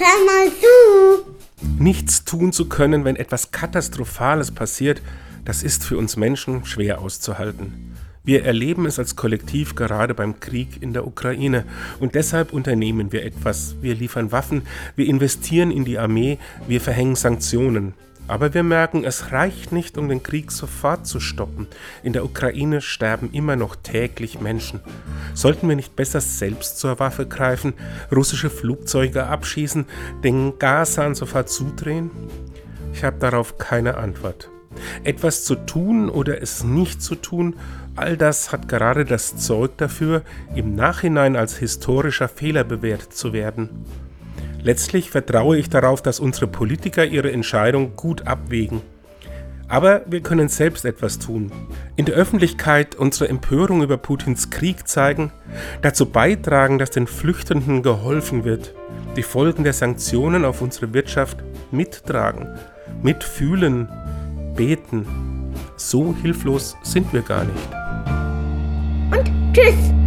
hör mal zu. Nichts tun zu können, wenn etwas Katastrophales passiert, das ist für uns Menschen schwer auszuhalten. Wir erleben es als Kollektiv gerade beim Krieg in der Ukraine und deshalb unternehmen wir etwas. Wir liefern Waffen, wir investieren in die Armee, wir verhängen Sanktionen. Aber wir merken, es reicht nicht, um den Krieg sofort zu stoppen. In der Ukraine sterben immer noch täglich Menschen. Sollten wir nicht besser selbst zur Waffe greifen, russische Flugzeuge abschießen, den Gashahn sofort zudrehen? Ich habe darauf keine Antwort. Etwas zu tun oder es nicht zu tun, all das hat gerade das Zeug dafür, im Nachhinein als historischer Fehler bewertet zu werden. Letztlich vertraue ich darauf, dass unsere Politiker ihre Entscheidung gut abwägen. Aber wir können selbst etwas tun. In der Öffentlichkeit unsere Empörung über Putins Krieg zeigen, dazu beitragen, dass den Flüchtenden geholfen wird, die Folgen der Sanktionen auf unsere Wirtschaft mittragen, mitfühlen, beten. So hilflos sind wir gar nicht. Und tschüss.